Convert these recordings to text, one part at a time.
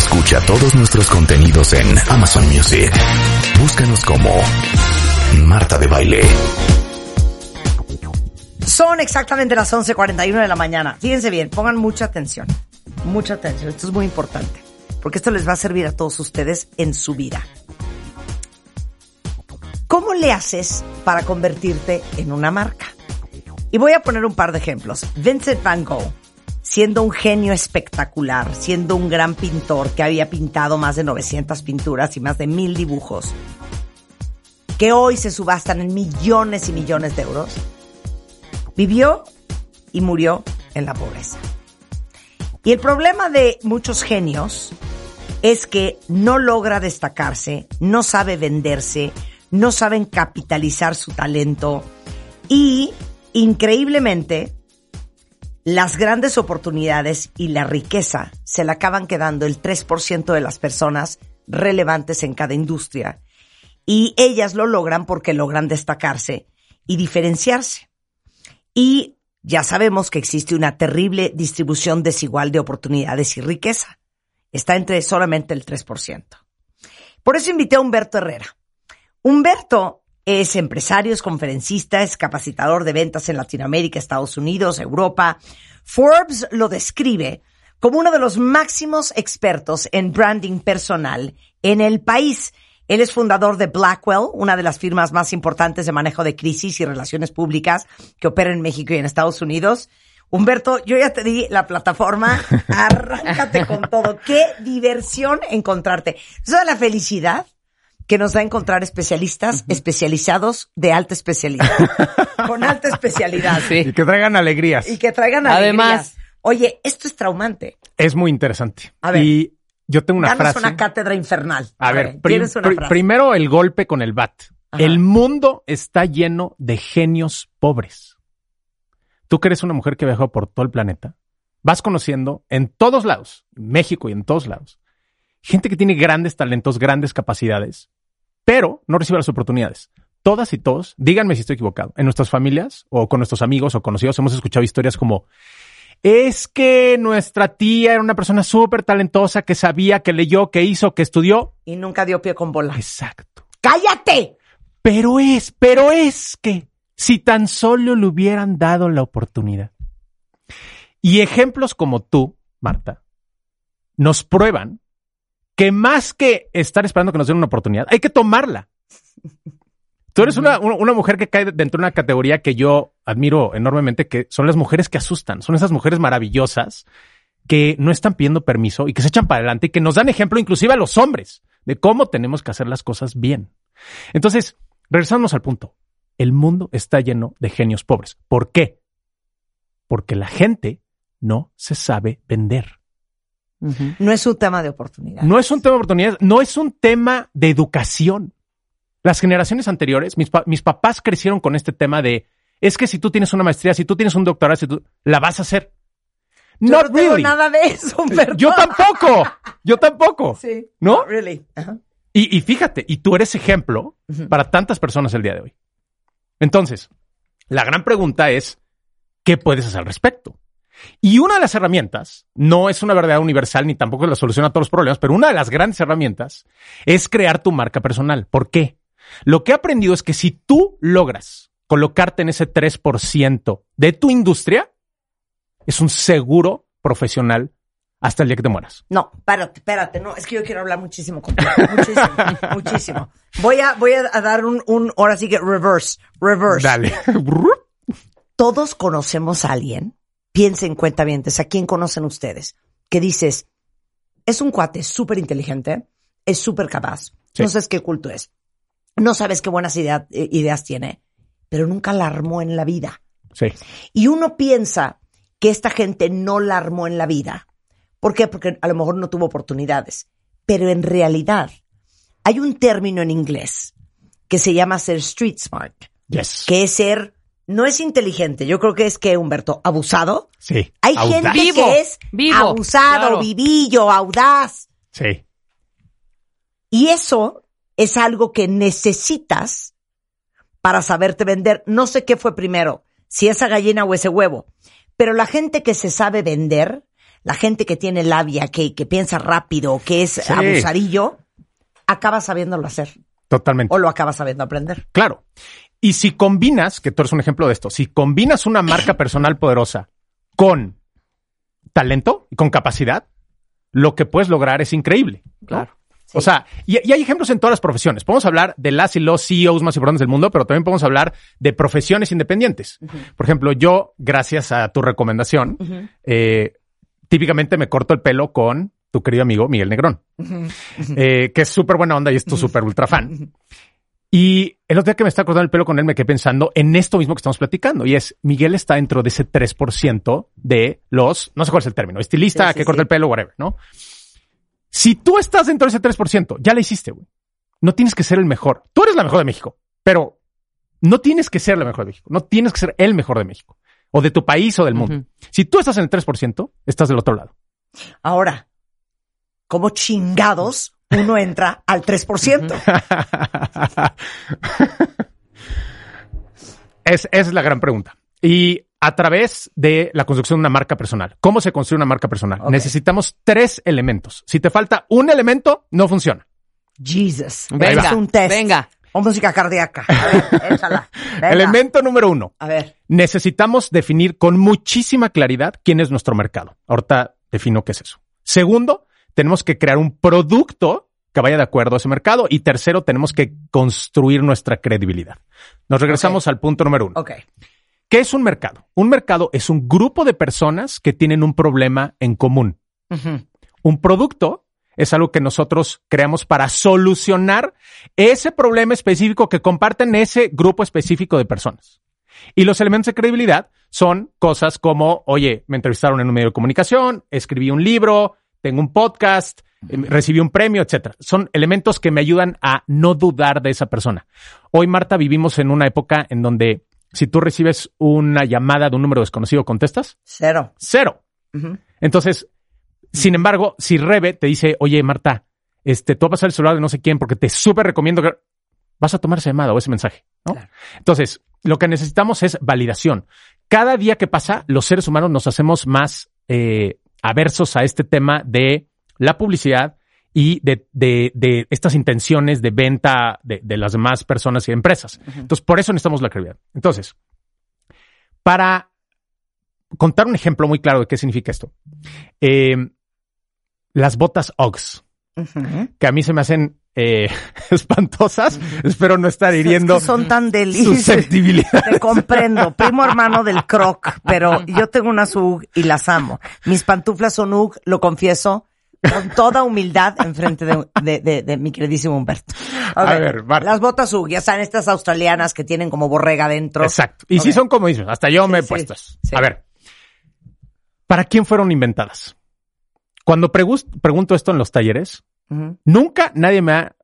Escucha todos nuestros contenidos en Amazon Music. Búscanos como Marta de Baile. Son exactamente las 11.41 de la mañana. Fíjense bien, pongan mucha atención. Mucha atención. Esto es muy importante. Porque esto les va a servir a todos ustedes en su vida. ¿Cómo le haces para convertirte en una marca? Y voy a poner un par de ejemplos. Vincent Van Gogh, siendo un genio espectacular, siendo un gran pintor que había pintado más de 900 pinturas y más de mil dibujos, que hoy se subastan en millones y millones de euros, vivió y murió en la pobreza. Y el problema de muchos genios es que no logra destacarse, no sabe venderse, no saben capitalizar su talento y, increíblemente, las grandes oportunidades y la riqueza se la acaban quedando el 3% de las personas relevantes en cada industria. Y ellas lo logran porque logran destacarse y diferenciarse. Y ya sabemos que existe una terrible distribución desigual de oportunidades y riqueza. Está entre solamente el 3%. Por eso invité a Humberto Herrera. Humberto es empresario, es conferencista, es capacitador de ventas en Latinoamérica, Estados Unidos, Europa. Forbes lo describe como uno de los máximos expertos en branding personal en el país. Él es fundador de Blackwell, una de las firmas más importantes de manejo de crisis y relaciones públicas que opera en México y en Estados Unidos. Humberto, yo ya te di la plataforma, arráncate con todo. Qué diversión encontrarte. Eso es la felicidad que nos da encontrar especialistas especializados de alta especialidad. con alta especialidad. Y que traigan alegrías. Y que traigan Además. alegrías. Oye, esto es traumante. Es muy interesante. A ver. Y yo tengo una Danos frase. una cátedra infernal. A ver, prim- tienes una frase. primero el golpe con el bat. Ajá. El mundo está lleno de genios pobres. Tú que eres una mujer que ha viajado por todo el planeta, vas conociendo en todos lados, México y en todos lados, gente que tiene grandes talentos, grandes capacidades, pero no recibe las oportunidades. Todas y todos, díganme si estoy equivocado, en nuestras familias o con nuestros amigos o conocidos hemos escuchado historias como es que nuestra tía era una persona súper talentosa que sabía, que leyó, que hizo, que estudió. Y nunca dio pie con bola. Exacto. ¡Cállate! Pero es, pero es que si tan solo le hubieran dado la oportunidad. Y ejemplos como tú, Marta, nos prueban que más que estar esperando que nos den una oportunidad, hay que tomarla. Tú eres una, una- mujer que cae dentro de una categoría que yo admiro enormemente, que son las mujeres que asustan, son esas mujeres maravillosas que no están pidiendo permiso y que se echan para adelante y que nos dan ejemplo inclusive a los hombres de cómo tenemos que hacer las cosas bien. Entonces, regresamos al punto. El mundo está lleno de genios pobres. ¿Por qué? Porque la gente no se sabe vender. No es un tema de oportunidad. No es un tema de oportunidades, no es un tema de educación. Las generaciones anteriores, mis, pa- mis papás crecieron con este tema de, es que si tú tienes una maestría, si tú tienes un doctorado, si tú, la vas a hacer. Yo no really. nada de eso, Humberto. Yo tampoco, yo tampoco. Sí. ¿No? Really. Y fíjate, y tú eres ejemplo para tantas personas el día de hoy. Entonces, la gran pregunta es, ¿qué puedes hacer al respecto? Y una de las herramientas, no es una verdad universal ni tampoco es la solución a todos los problemas, pero una de las grandes herramientas es crear tu marca personal. ¿Por qué? Lo que he aprendido es que si tú logras colocarte en ese 3% de tu industria, es un seguro profesional hasta el día que te mueras. No, espérate, espérate, no, es que yo quiero hablar muchísimo contigo, muchísimo, muchísimo. Voy a, voy a dar un, un, ahora sí que reverse, reverse. Dale. Todos conocemos a alguien, piensen cuentavientes, ¿a quién conocen ustedes? Que dices, es un cuate súper inteligente, es súper capaz, Sí. no sabes qué culto es, no sabes qué buenas idea- eh, ideas tiene, pero nunca la armó en la vida. Sí. Y uno piensa que esta gente no la armó en la vida ¿Por qué? Porque a lo mejor no tuvo oportunidades. Pero en realidad hay un término en inglés que se llama ser street smart, Yes. que es ser, no es inteligente, yo creo que es que, Humberto, abusado. Sí. Hay Audaz. gente Vivo, que es vivo, abusado, claro. vivillo, audaz. Sí. Y eso es algo que necesitas para saberte vender. No sé qué fue primero, si esa gallina o ese huevo, pero la gente que se sabe vender, la gente que tiene labia, que, que piensa rápido, que es Sí. abusarillo, acaba sabiéndolo hacer Totalmente. o lo acaba sabiendo aprender. Claro. Y si combinas, que tú eres un ejemplo de esto, si combinas una marca personal poderosa con talento y con capacidad, lo que puedes lograr es increíble. ¿no? Claro. O sea, y, y hay ejemplos en todas las profesiones. Podemos hablar de las y los CEOs más importantes del mundo, pero también podemos hablar de profesiones independientes. Por ejemplo, yo, gracias a tu recomendación, eh, típicamente me corto el pelo con tu querido amigo Miguel Negrón, eh, que es súper buena onda y es tu súper ultra fan. Y el otro día que me estaba cortando el pelo con él, me quedé pensando en esto mismo que estamos platicando. Y es, Miguel está dentro de ese 3% de los, no sé cuál es el término, estilista Sí, sí, que corta sí. el pelo, whatever, ¿no? Si tú estás dentro de ese 3%, ya la hiciste, güey. No tienes que ser el mejor. Tú eres la mejor de México, pero no tienes que ser la mejor de México. No tienes que ser el mejor de México. O de tu país o del mundo. Si tú estás en el 3%, estás del otro lado. Ahora, ¿cómo chingados uno entra al 3%? es, esa es la gran pregunta. Y a través de la construcción de una marca personal. ¿Cómo se construye una marca personal? Necesitamos tres elementos. Si te falta un elemento, no funciona. Jesus. Venga, es un test. venga. O música cardíaca. A ver, échala. Venga. Elemento número uno. A ver. Necesitamos definir con muchísima claridad quién es nuestro mercado. Ahorita defino qué es eso. Segundo, tenemos que crear un producto que vaya de acuerdo a ese mercado. Y tercero, tenemos que construir nuestra credibilidad. Nos regresamos al punto número uno. Ok. ¿Qué es un mercado? Un mercado es un grupo de personas que tienen un problema en común. Un producto es algo que nosotros creamos para solucionar ese problema específico que comparten ese grupo específico de personas. Y los elementos de credibilidad son cosas como, oye, me entrevistaron en un medio de comunicación, escribí un libro, tengo un podcast, eh, recibí un premio, etcétera. Son elementos que me ayudan a no dudar de esa persona. Hoy, Marta, vivimos en una época en donde si tú recibes una llamada de un número desconocido, ¿contestas? Cero. Cero. Entonces, sin embargo, si Rebe te dice, oye, Marta, este, tú vas a pasar el celular de no sé quién porque te súper recomiendo que vas a tomar esa llamada o ese mensaje, ¿no? Claro. Entonces, lo que necesitamos es validación. Cada día que pasa, los seres humanos nos hacemos más eh, aversos a este tema de la publicidad y de, de- de estas intenciones de venta de, de las demás personas y empresas. Entonces, por eso necesitamos la credibilidad. Entonces, para contar un ejemplo muy claro de qué significa esto, eh, las botas Uggs, que a mí se me hacen eh, espantosas, espero no estar hiriendo Es que son tan deliciosas. Te comprendo, primo hermano del croc, pero yo tengo unas UG y las amo. Mis pantuflas son UG, lo confieso, con toda humildad enfrente de, de, de, de mi queridísimo Humberto. A ver, Marta. Las botas UG, ya saben, estas australianas que tienen como borrega dentro. Exacto. Y sí Ok. son como dices, hasta yo me he sí, sí. A ver, ¿para quién fueron inventadas? Cuando pregunto esto en los talleres, Nunca nadie me ha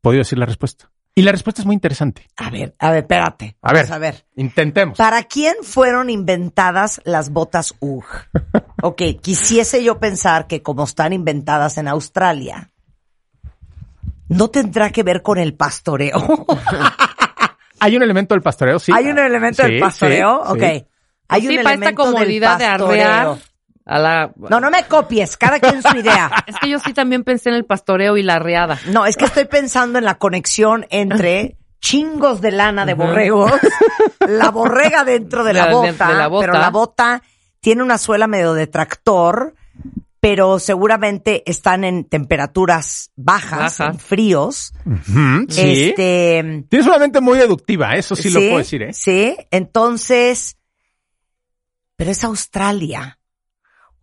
podido decir la respuesta. Y la respuesta es muy interesante. A ver, a ver, espérate. A ver, Vamos a ver. intentemos. ¿Para quién fueron inventadas las botas UG? Ok, quisiese yo pensar que como están inventadas en Australia, no tendrá que ver con el pastoreo. Hay un elemento del pastoreo, sí. ¿Hay un elemento Sí, del pastoreo? sí, ok. sí. Hay sí, un para esta elemento del comodidad de pastoreo. arrear. A la... No, no me copies, cada quien su idea. Es que yo sí también pensé en el pastoreo y la arreada. No, es que estoy pensando en la conexión entre chingos de lana de borregos, la borrega dentro de la, bota, de la bota. pero la bota tiene una suela medio de tractor, pero seguramente están en temperaturas bajas, en fríos. Sí. Este, Tienes una mente muy deductiva, eso sí, lo puedo decir, ¿eh? Sí, entonces, pero es Australia.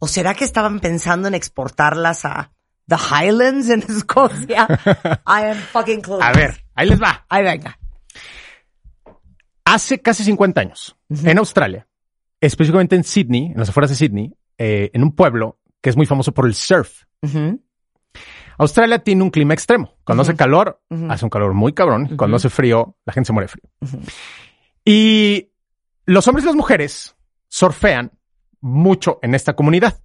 ¿O será que estaban pensando en exportarlas a The Highlands en Escocia? I am fucking clueless. A ver, ahí les va. Ahí venga. Hace casi 50 años, en Australia, específicamente en Sydney, en las afueras de Sydney, eh, en un pueblo que es muy famoso por el surf. Australia tiene un clima extremo. Cuando hace calor, hace un calor muy cabrón. Cuando hace frío, la gente se muere de frío. Y los hombres y las mujeres surfean mucho en esta comunidad.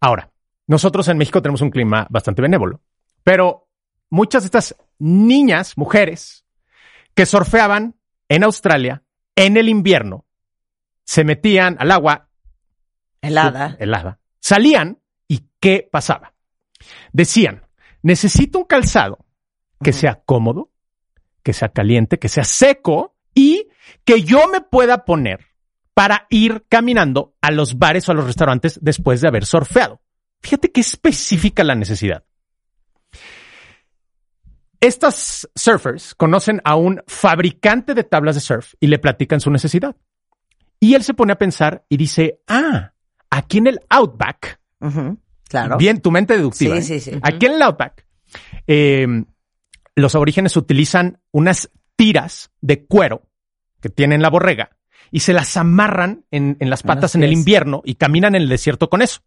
Ahora, nosotros en México tenemos un clima bastante benévolo, pero muchas de estas niñas, mujeres, que surfeaban en Australia en el invierno, se metían al agua Helada. helada, salían y ¿qué pasaba? Decían, necesito un calzado que sea cómodo, que sea caliente, que sea seco y que yo me pueda poner para ir caminando a los bares o a los restaurantes después de haber surfeado. Fíjate qué específica la necesidad. Estas surfers conocen a un fabricante de tablas de surf y le platican su necesidad. Y él se pone a pensar y dice, ah, aquí en el Outback. Claro. bien tu mente deductiva, Sí, ¿eh? sí, sí. aquí en el Outback, eh, los aborígenes utilizan unas tiras de cuero que tienen la borrega y se las amarran en, en las patas en el invierno y caminan en el desierto con eso.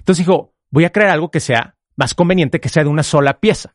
Entonces dijo, voy a crear algo que sea más conveniente, que sea de una sola pieza.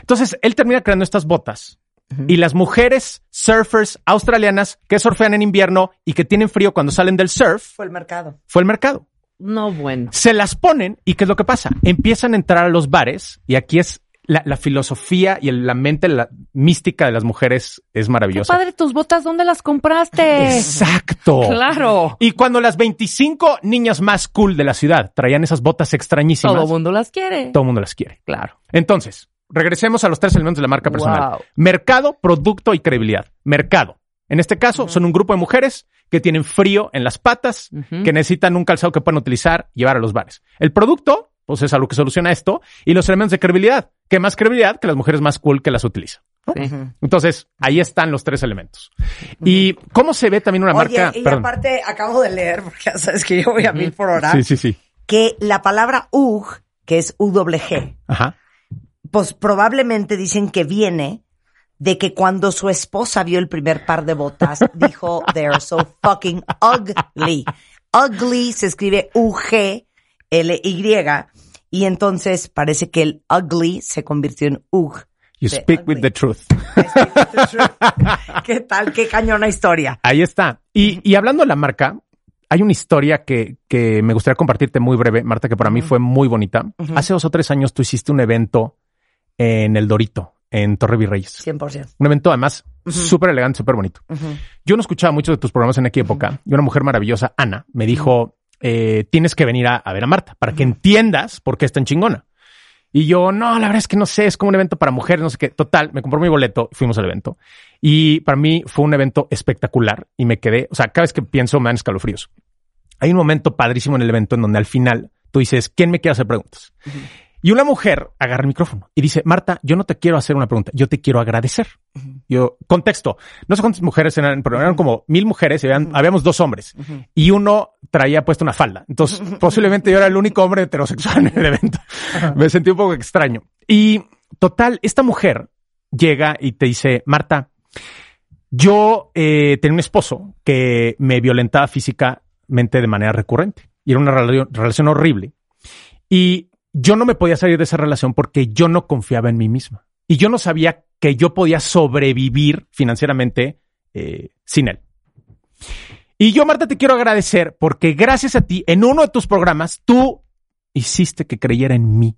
Entonces él termina creando estas botas y las mujeres surfers australianas que surfean en invierno y que tienen frío cuando salen del surf Fue el mercado. fue el mercado. No, bueno. Se las ponen y ¿qué es lo que pasa? Empiezan a entrar a los bares y aquí es la, la filosofía y el- la mente la mística de las mujeres es Qué maravillosa. padre tus botas, ¿dónde las compraste? Exacto. Claro. Y cuando las 25 niñas más cool de la ciudad traían esas botas extrañísimas, Todo el mundo las quiere. todo el mundo las quiere. Claro. Entonces, regresemos a los tres elementos de la marca personal. Wow. Mercado, producto y credibilidad. Mercado. En este caso, son un grupo de mujeres que tienen frío en las patas, que necesitan un calzado que puedan utilizar y llevar a los bares. El producto, pues es algo que soluciona esto. Y los elementos de credibilidad. ¿Qué más credibilidad que las mujeres más cool que las utilizan? ¿no? Sí. Ujú. Entonces, ahí están los tres elementos. ¿Y cómo se ve también una Oye, marca? y Perdón. aparte acabo de leer, porque ya sabes que yo voy a mil por hora, Sí, sí, sí. que la palabra UG, que es UWG, Ajá. pues probablemente dicen que viene de que cuando su esposa vio el primer par de botas, dijo, they're so fucking ugly. Ugly se escribe U-G-L-Y, y entonces parece que el ugly se convirtió en UG. You The speak with the truth. ¿Qué tal? Qué cañona historia. Ahí está. Y, y hablando de la marca, hay una historia que, que me gustaría compartirte muy breve, Marta, que para mí fue muy bonita. Hace dos o tres años tú hiciste un evento en el Dorito, en Torre Virreyes. 100%. Un evento además súper elegante, súper bonito. Yo no escuchaba muchos de tus programas en aquella época y una mujer maravillosa, Ana, me dijo, eh, tienes que venir a, a ver a Marta para que entiendas por qué es tan chingona. Y yo, no, la verdad es que no sé, es como un evento para mujeres, no sé qué. Total, me compró mi boleto y fuimos al evento. Y para mí fue un evento espectacular y me quedé, o sea, cada vez que pienso me dan escalofríos. Hay un momento padrísimo en el evento en donde al final tú dices, ¿quién me quiere hacer preguntas? Y una mujer agarra el micrófono y dice, Marta, yo no te quiero hacer una pregunta, yo te quiero agradecer. Yo, contexto, no sé cuántas mujeres eran, pero eran como mil mujeres y habíamos dos hombres y uno traía puesta una falda. Entonces, posiblemente yo era el único hombre heterosexual en el evento. Me sentí un poco extraño. Y total, esta mujer llega y te dice, Marta, yo eh, tenía un esposo que me violentaba físicamente de manera recurrente y era una rela- relación horrible. Y yo no me podía salir de esa relación porque yo no confiaba en mí misma. Y yo no sabía que yo podía sobrevivir financieramente eh, sin él. Y yo, Marta, te quiero agradecer porque gracias a ti, en uno de tus programas, tú hiciste que creyera en mí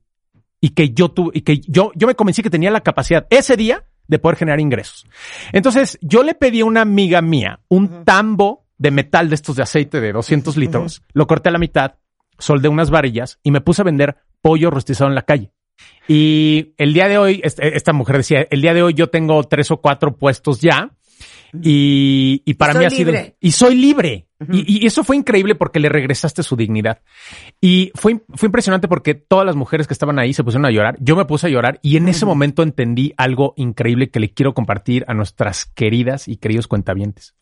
y que yo tu, y que yo, yo me convencí que tenía la capacidad ese día de poder generar ingresos. Entonces, yo le pedí a una amiga mía un tambo de metal de estos de aceite de 200 litros, lo corté a la mitad, soldé unas varillas y me puse a vender pollo rostizado en la calle. Y el día de hoy, este- esta mujer decía, el día de hoy yo tengo tres o cuatro puestos ya. Y, y para mí ha sido... libre. Y soy libre. y, y eso fue increíble porque le regresaste su dignidad. Y fue, fue impresionante porque todas las mujeres que estaban ahí se pusieron a llorar. Yo me puse a llorar y en ese momento entendí algo increíble que le quiero compartir a nuestras queridas y queridos cuentavientes.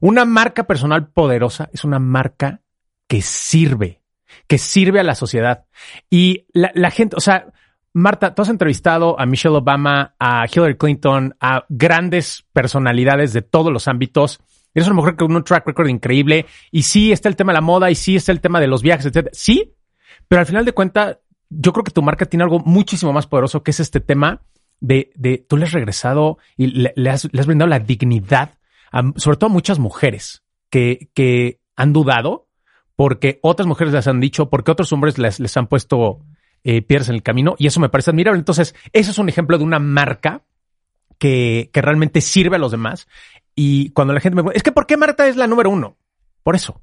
Una marca personal poderosa es una marca que sirve, que sirve a la sociedad. Y la, la gente, o sea, Marta, tú has entrevistado a Michelle Obama, a Hillary Clinton, a grandes personalidades de todos los ámbitos. Eres una mujer con un track record increíble. Y sí está el tema de la moda y sí está el tema de los viajes, etc. Sí, Pero al final de cuentas, yo creo que tu marca tiene algo muchísimo más poderoso que es este tema de, de tú le has regresado y le, has, le has brindado la dignidad, a- sobre todo a muchas mujeres que, que han dudado porque otras mujeres les han dicho, porque otros hombres les, les han puesto eh, piedras en el camino y eso me parece admirable. Entonces, eso es un ejemplo de una marca que, que realmente sirve a los demás. Y cuando la gente me pregunta, es que ¿por qué Marta es la número uno? Por eso.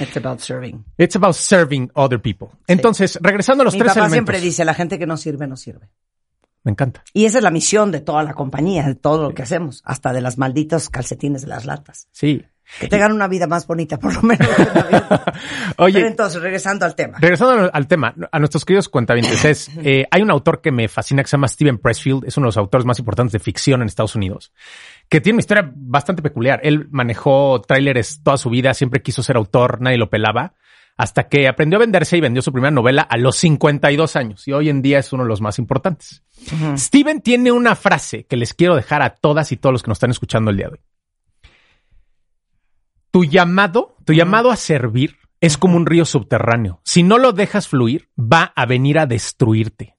It's about serving. It's about serving other people. Entonces, regresando a los Mi tres papá elementos. siempre dice, la gente que no sirve, no sirve. Me encanta. Y esa es la misión de toda la compañía, de todo lo que hacemos, hasta de las malditos calcetines de las latas. Sí. Que tengan una vida más bonita, por lo menos. Oye, Pero entonces, regresando al tema. Regresando al tema, a nuestros queridos cuentavientes, es, eh, hay un autor que me fascina que se llama Steven Pressfield, es uno de los autores más importantes de ficción en Estados Unidos, que tiene una historia bastante peculiar. Él manejó tráileres toda su vida, siempre quiso ser autor, nadie lo pelaba, hasta que aprendió a venderse y vendió su primera novela a los 52 años y hoy en día es uno de los más importantes. Steven tiene una frase que les quiero dejar a todas y todos los que nos están escuchando el día de hoy. Tu llamado, tu llamado a servir es como un río subterráneo. Si no lo dejas fluir, va a venir a destruirte.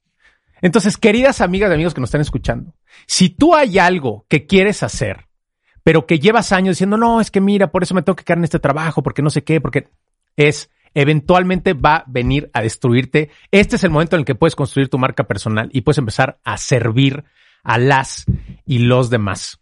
Entonces, queridas amigas y amigos que nos están escuchando, si tú hay algo que quieres hacer, pero que llevas años diciendo, no, es que mira, por eso me tengo que quedar en este trabajo, porque no sé qué, porque es, eventualmente va a venir a destruirte. Este es el momento en el que puedes construir tu marca personal y puedes empezar a servir a las y los demás.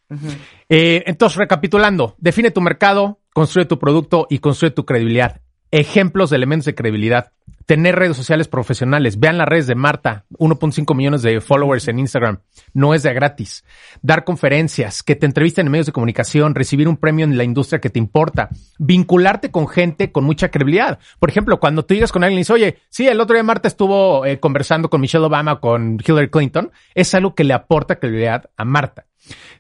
Eh, entonces, recapitulando, define tu mercado, construye tu producto y construye tu credibilidad. Ejemplos de elementos de credibilidad. Tener redes sociales profesionales. Vean las redes de Marta, 1.5 millones de followers en Instagram. No es de gratis. Dar conferencias, que te entrevisten en medios de comunicación, recibir un premio en la industria que te importa. Vincularte con gente con mucha credibilidad. Por ejemplo, cuando tú llegas con alguien y dices, oye, sí, el otro día Marta estuvo eh, conversando con Michelle Obama, con Hillary Clinton, es algo que le aporta credibilidad a Marta.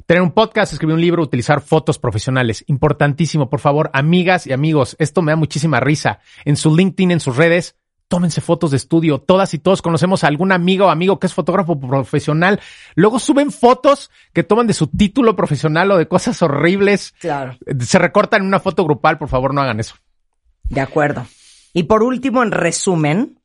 Tener un podcast, escribir un libro, utilizar fotos profesionales. Importantísimo, por favor, amigas y amigos, esto me da muchísima risa. En su LinkedIn, en sus redes, tómense fotos de estudio. Todas y todos conocemos a algún amigo o amigo que es fotógrafo profesional. Luego suben fotos que toman de su título profesional o de cosas horribles. Claro. Se recortan en una foto grupal, por favor, no hagan eso. De acuerdo. Y por último, en resumen.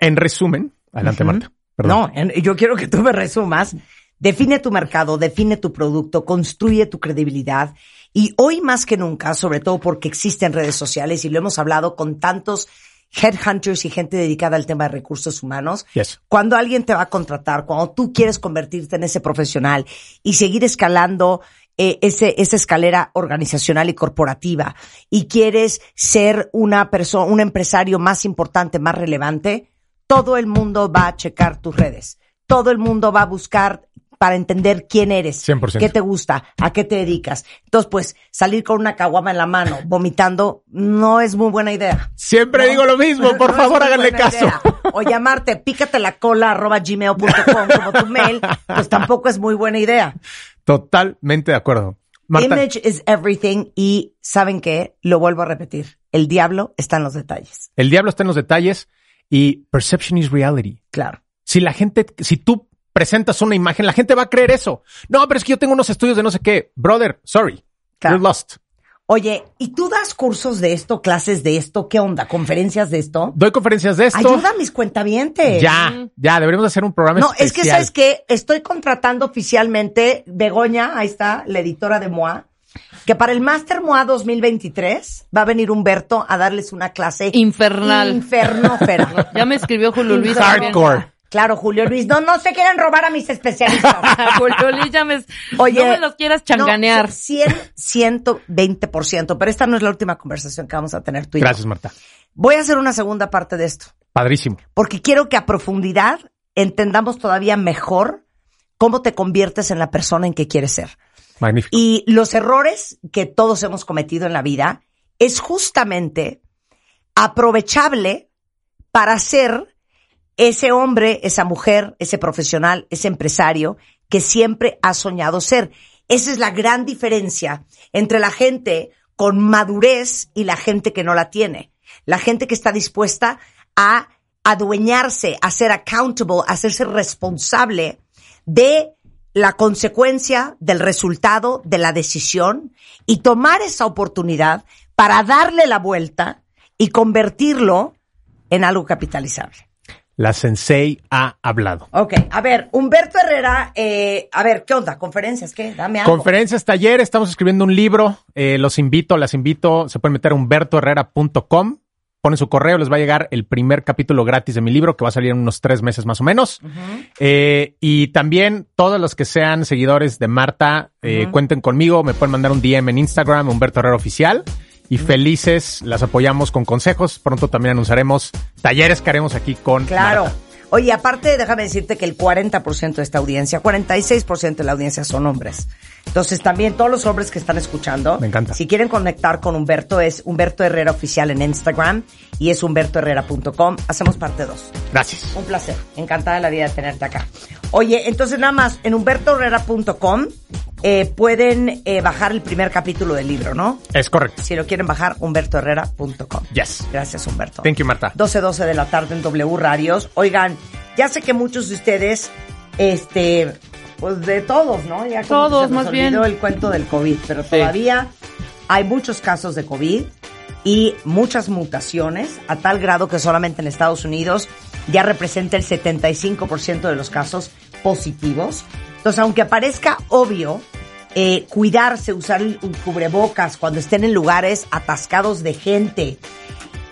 En resumen, adelante. Marta. Perdón. no, en- yo quiero que tú me resumas. Define tu mercado, define tu producto, construye tu credibilidad. Y hoy más que nunca, sobre todo porque existen redes sociales y lo hemos hablado con tantos headhunters y gente dedicada al tema de recursos humanos, Yes. cuando alguien te va a contratar, cuando tú quieres convertirte en ese profesional y seguir escalando eh, ese, esa escalera organizacional y corporativa y quieres ser una persona, un empresario más importante, más relevante, todo el mundo va a checar tus redes. Todo el mundo va a buscar para entender quién eres, 100%. qué te gusta, a qué te dedicas. Entonces, pues, salir con una caguama en la mano, vomitando, no es muy buena idea. Siempre No. digo lo mismo, por No favor, háganle caso. idea. O llamarte, pícate la cola arroba gmail.com como tu mail, pues tampoco es muy buena idea. Totalmente de acuerdo. Marta, Image is everything y ¿saben qué? Lo vuelvo a repetir. El diablo está en los detalles. el diablo está en los detalles y perception is reality. Claro. Si la gente, si tú presentas una imagen, la gente va a creer eso. No, pero es que yo tengo unos estudios de no sé qué. Brother, sorry. Claro. You're lost. Oye, ¿y tú das cursos de esto, clases de esto? ¿Qué onda? ¿Conferencias de esto? Doy conferencias de esto. Ayuda a mis cuentavientes. Ya, ya, deberíamos hacer un programa No, es que especial. sabes que estoy contratando oficialmente Begoña, ahí está, la editora de MOA, que para el Master MOA 2023 va a venir Humberto a darles una clase Infernal. infernófera. Ya me escribió Julio Luis. Hardcore. Claro, Julio Luis, no, no se quieren robar a mis especialistas. Julio Luis ya me... Oye, no me los quieras changanear. No, 100, 120%, pero esta no es la última conversación que vamos a tener tú y yo. Gracias, Marta. Voy a hacer una segunda parte de esto, Padrísimo. porque quiero que a profundidad entendamos todavía mejor cómo te conviertes en la persona en que quieres ser. Magnífico. Y los errores que todos hemos cometido en la vida es justamente aprovechable para ser ese hombre, esa mujer, ese profesional, ese empresario que siempre ha soñado ser. Esa es la gran diferencia entre la gente con madurez y la gente que no la tiene. La gente que está dispuesta a adueñarse, a ser accountable, a hacerse responsable de la consecuencia del resultado de la decisión y tomar esa oportunidad para darle la vuelta y convertirlo en algo capitalizable. La Sensei ha hablado. Ok, a ver, Humberto Herrera, eh, a ver, ¿qué onda? ¿Conferencias? ¿Qué? Dame algo. Conferencias, talleres, estamos escribiendo un libro. eh, los invito, las invito. Se pueden meter a humbertoherrera.com. Ponen su correo, les va a llegar el primer capítulo gratis de mi libro, que va a salir en unos tres meses más o menos. Eh, y también todos los que sean seguidores de Marta, eh, cuenten conmigo, me pueden mandar un DM en Instagram, Humberto Herrera Oficial. Y felices, las apoyamos con consejos. Pronto también anunciaremos talleres que haremos aquí con Claro. Marta. Oye, aparte, déjame decirte que el 40% de esta audiencia, 46% de la audiencia son hombres. Entonces, también todos los hombres que están escuchando, Me encanta. si quieren conectar con Humberto, es Humberto Herrera Oficial en Instagram y es humbertoherrera.com. Hacemos parte 2. Gracias. Un placer. Encantada de la vida de tenerte acá. Oye, entonces nada más, en humbertoherrera.com eh, pueden eh, bajar el primer capítulo del libro, ¿no? Es correcto. Si lo quieren bajar, humbertoherrera.com. Yes. Gracias, Humberto. Thank you, Marta. 12, 12 de la tarde en W Radios. Oigan, ya sé que muchos de ustedes, este, pues de todos, ¿no? Ya como Todos, se nos más bien. olvidó el cuento del COVID, pero todavía hay muchos casos de COVID y muchas mutaciones, a tal grado que solamente en Estados Unidos ya representa el 75% de los casos positivos. Entonces, aunque parezca obvio, eh, cuidarse, usar el un cubrebocas cuando estén en lugares atascados de gente,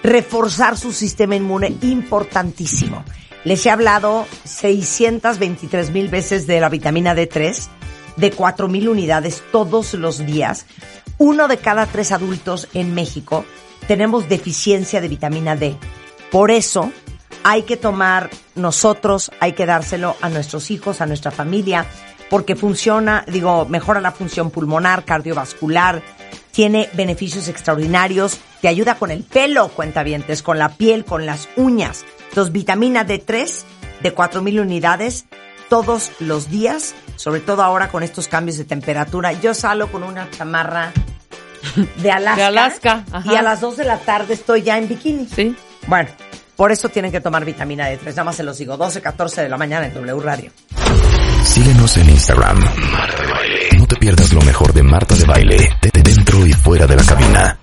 reforzar su sistema inmune, importantísimo. Les he hablado 623 mil veces de la vitamina D3, de 4 mil unidades todos los días. Uno de cada tres adultos en México tenemos deficiencia de vitamina D. Por eso hay que tomar nosotros, hay que dárselo a nuestros hijos, a nuestra familia, porque funciona, digo, mejora la función pulmonar, cardiovascular, tiene beneficios extraordinarios, te ayuda con el pelo, cuentavientes, con la piel, con las uñas. Entonces, vitamina D3 de 4000 unidades todos los días, sobre todo ahora con estos cambios de temperatura. Yo salgo con una chamarra de Alaska, De Alaska, ajá. y a las 2 de la tarde estoy ya en bikini. Sí. Bueno, por eso tienen que tomar vitamina D3. Nada más se los digo, 12, 14 de la mañana en W Radio. Síguenos en Instagram. Marta de Baile. No te pierdas lo mejor de Marta de Baile, de dentro y fuera de la cabina.